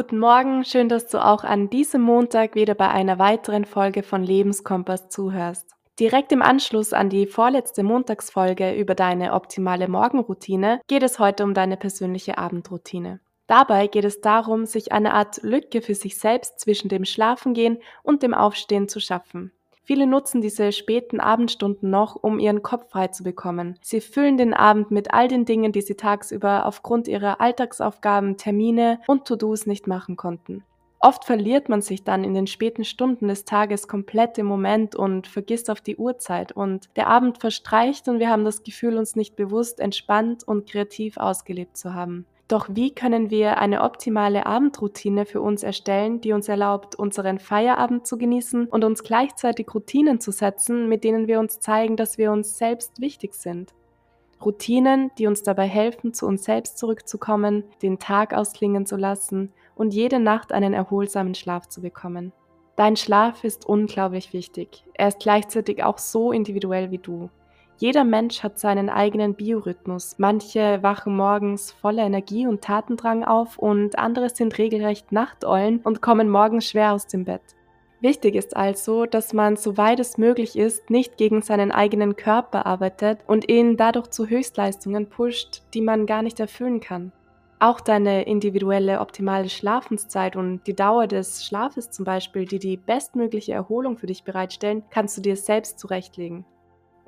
Guten Morgen, schön, dass du auch an diesem Montag wieder bei einer weiteren Folge von Lebenskompass zuhörst. Direkt im Anschluss an die vorletzte Montagsfolge über deine optimale Morgenroutine geht es heute um deine persönliche Abendroutine. Dabei geht es darum, sich eine Art Lücke für sich selbst zwischen dem Schlafengehen und dem Aufstehen zu schaffen. Viele nutzen diese späten Abendstunden noch, um ihren Kopf frei zu bekommen. Sie füllen den Abend mit all den Dingen, die sie tagsüber aufgrund ihrer Alltagsaufgaben, Termine und To-Dos nicht machen konnten. Oft verliert man sich dann in den späten Stunden des Tages komplett im Moment und vergisst auf die Uhrzeit und der Abend verstreicht und wir haben das Gefühl, uns nicht bewusst entspannt und kreativ ausgelebt zu haben. Doch wie können wir eine optimale Abendroutine für uns erstellen, die uns erlaubt, unseren Feierabend zu genießen und uns gleichzeitig Routinen zu setzen, mit denen wir uns zeigen, dass wir uns selbst wichtig sind? Routinen, die uns dabei helfen, zu uns selbst zurückzukommen, den Tag ausklingen zu lassen und jede Nacht einen erholsamen Schlaf zu bekommen. Dein Schlaf ist unglaublich wichtig. Er ist gleichzeitig auch so individuell wie du. Jeder Mensch hat seinen eigenen Biorhythmus. Manche wachen morgens voller Energie und Tatendrang auf und andere sind regelrecht Nachteulen und kommen morgens schwer aus dem Bett. Wichtig ist also, dass man, soweit es möglich ist, nicht gegen seinen eigenen Körper arbeitet und ihn dadurch zu Höchstleistungen pusht, die man gar nicht erfüllen kann. Auch deine individuelle optimale Schlafenszeit und die Dauer des Schlafes zum Beispiel, die die bestmögliche Erholung für dich bereitstellen, kannst du dir selbst zurechtlegen.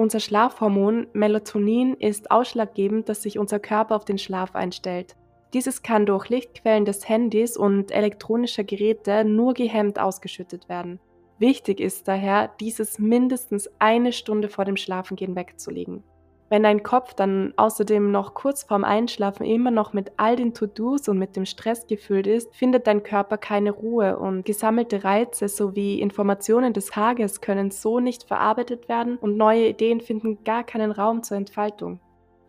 Unser Schlafhormon Melatonin ist ausschlaggebend, dass sich unser Körper auf den Schlaf einstellt. Dieses kann durch Lichtquellen des Handys und elektronischer Geräte nur gehemmt ausgeschüttet werden. Wichtig ist daher, dieses mindestens eine Stunde vor dem Schlafengehen wegzulegen. Wenn dein Kopf dann außerdem noch kurz vorm Einschlafen immer noch mit all den To-Dos und mit dem Stress gefüllt ist, findet dein Körper keine Ruhe und gesammelte Reize sowie Informationen des Tages können so nicht verarbeitet werden und neue Ideen finden gar keinen Raum zur Entfaltung.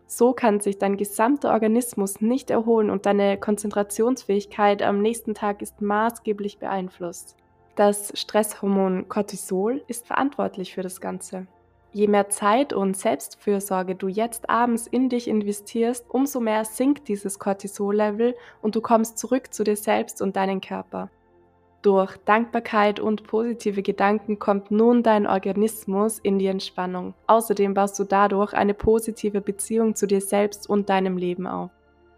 So kann sich dein gesamter Organismus nicht erholen und deine Konzentrationsfähigkeit am nächsten Tag ist maßgeblich beeinflusst. Das Stresshormon Cortisol ist verantwortlich für das Ganze. Je mehr Zeit und Selbstfürsorge du jetzt abends in dich investierst, umso mehr sinkt dieses Cortisol-Level und du kommst zurück zu dir selbst und deinen Körper. Durch Dankbarkeit und positive Gedanken kommt nun dein Organismus in die Entspannung. Außerdem baust du dadurch eine positive Beziehung zu dir selbst und deinem Leben auf.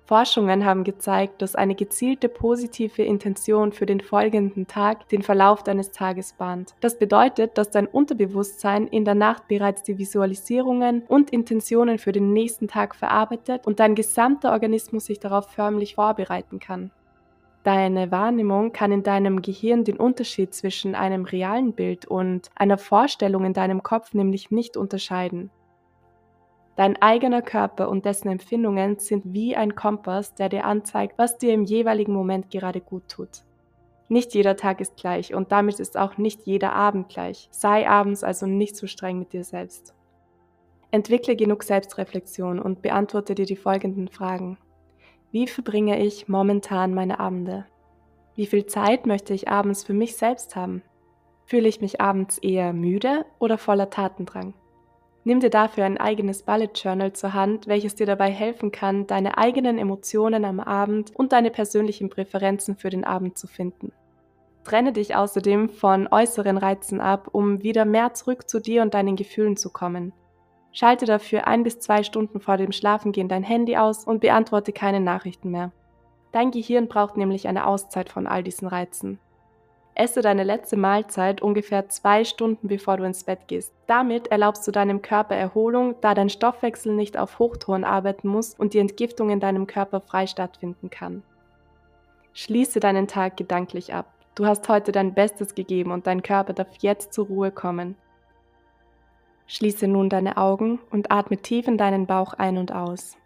Forschungen haben gezeigt, dass eine gezielte positive Intention für den folgenden Tag den Verlauf deines Tages bahnt. Das bedeutet, dass dein Unterbewusstsein in der Nacht bereits die Visualisierungen und Intentionen für den nächsten Tag verarbeitet und dein gesamter Organismus sich darauf förmlich vorbereiten kann. Deine Wahrnehmung kann in deinem Gehirn den Unterschied zwischen einem realen Bild und einer Vorstellung in deinem Kopf nämlich nicht unterscheiden. Dein eigener Körper und dessen Empfindungen sind wie ein Kompass, der dir anzeigt, was dir im jeweiligen Moment gerade gut tut. Nicht jeder Tag ist gleich und damit ist auch nicht jeder Abend gleich. Sei abends also nicht zu so streng mit dir selbst. Entwickle genug Selbstreflexion und beantworte dir die folgenden Fragen. Wie verbringe ich momentan meine Abende? Wie viel Zeit möchte ich abends für mich selbst haben? Fühle ich mich abends eher müde oder voller Tatendrang? Nimm dir dafür ein eigenes Bullet Journal zur Hand, welches dir dabei helfen kann, deine eigenen Emotionen am Abend und deine persönlichen Präferenzen für den Abend zu finden. Trenne dich außerdem von äußeren Reizen ab, um wieder mehr zurück zu dir und deinen Gefühlen zu kommen. Schalte dafür ein bis zwei Stunden vor dem Schlafengehen dein Handy aus und beantworte keine Nachrichten mehr. Dein Gehirn braucht nämlich eine Auszeit von all diesen Reizen. Esse deine letzte Mahlzeit ungefähr zwei Stunden bevor du ins Bett gehst. Damit erlaubst du deinem Körper Erholung, da dein Stoffwechsel nicht auf Hochtouren arbeiten muss und die Entgiftung in deinem Körper frei stattfinden kann. Schließe deinen Tag gedanklich ab. Du hast heute dein Bestes gegeben und dein Körper darf jetzt zur Ruhe kommen. Schließe nun deine Augen und atme tief in deinen Bauch ein und aus.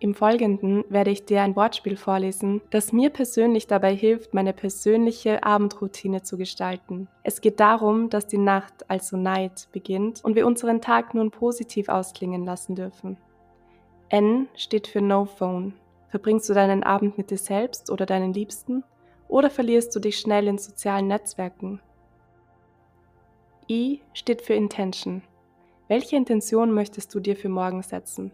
Im Folgenden werde ich dir ein Wortspiel vorlesen, das mir persönlich dabei hilft, meine persönliche Abendroutine zu gestalten. Es geht darum, dass die Nacht, also Night, beginnt und wir unseren Tag nun positiv ausklingen lassen dürfen. N steht für No Phone. Verbringst du deinen Abend mit dir selbst oder deinen Liebsten oder verlierst du dich schnell in sozialen Netzwerken? I steht für Intention. Welche Intention möchtest du dir für morgen setzen?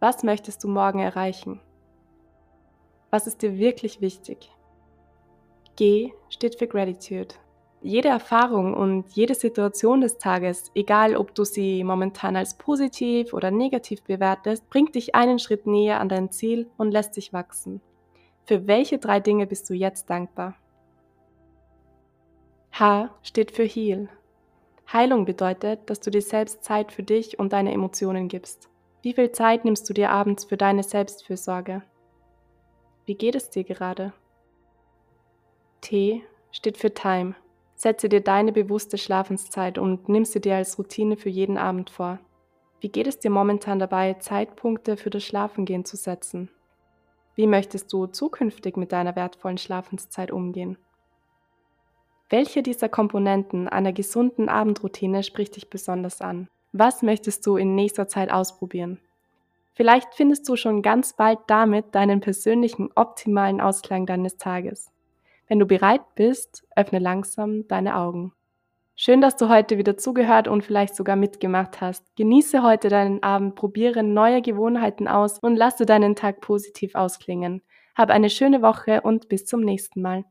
Was möchtest du morgen erreichen? Was ist dir wirklich wichtig? G steht für Gratitude. Jede Erfahrung und jede Situation des Tages, egal ob du sie momentan als positiv oder negativ bewertest, bringt dich einen Schritt näher an dein Ziel und lässt dich wachsen. Für welche drei Dinge bist du jetzt dankbar? H steht für Heal. Heilung bedeutet, dass du dir selbst Zeit für dich und deine Emotionen gibst. Wie viel Zeit nimmst du dir abends für deine Selbstfürsorge? Wie geht es dir gerade? T steht für Time. Setze dir deine bewusste Schlafenszeit und nimm sie dir als Routine für jeden Abend vor. Wie geht es dir momentan dabei, Zeitpunkte für das Schlafengehen zu setzen? Wie möchtest du zukünftig mit deiner wertvollen Schlafenszeit umgehen? Welche dieser Komponenten einer gesunden Abendroutine spricht dich besonders an? Was möchtest du in nächster Zeit ausprobieren? Vielleicht findest du schon ganz bald damit deinen persönlichen optimalen Ausklang deines Tages. Wenn du bereit bist, öffne langsam deine Augen. Schön, dass du heute wieder zugehört und vielleicht sogar mitgemacht hast. Genieße heute deinen Abend, probiere neue Gewohnheiten aus und lasse deinen Tag positiv ausklingen. Hab eine schöne Woche und bis zum nächsten Mal.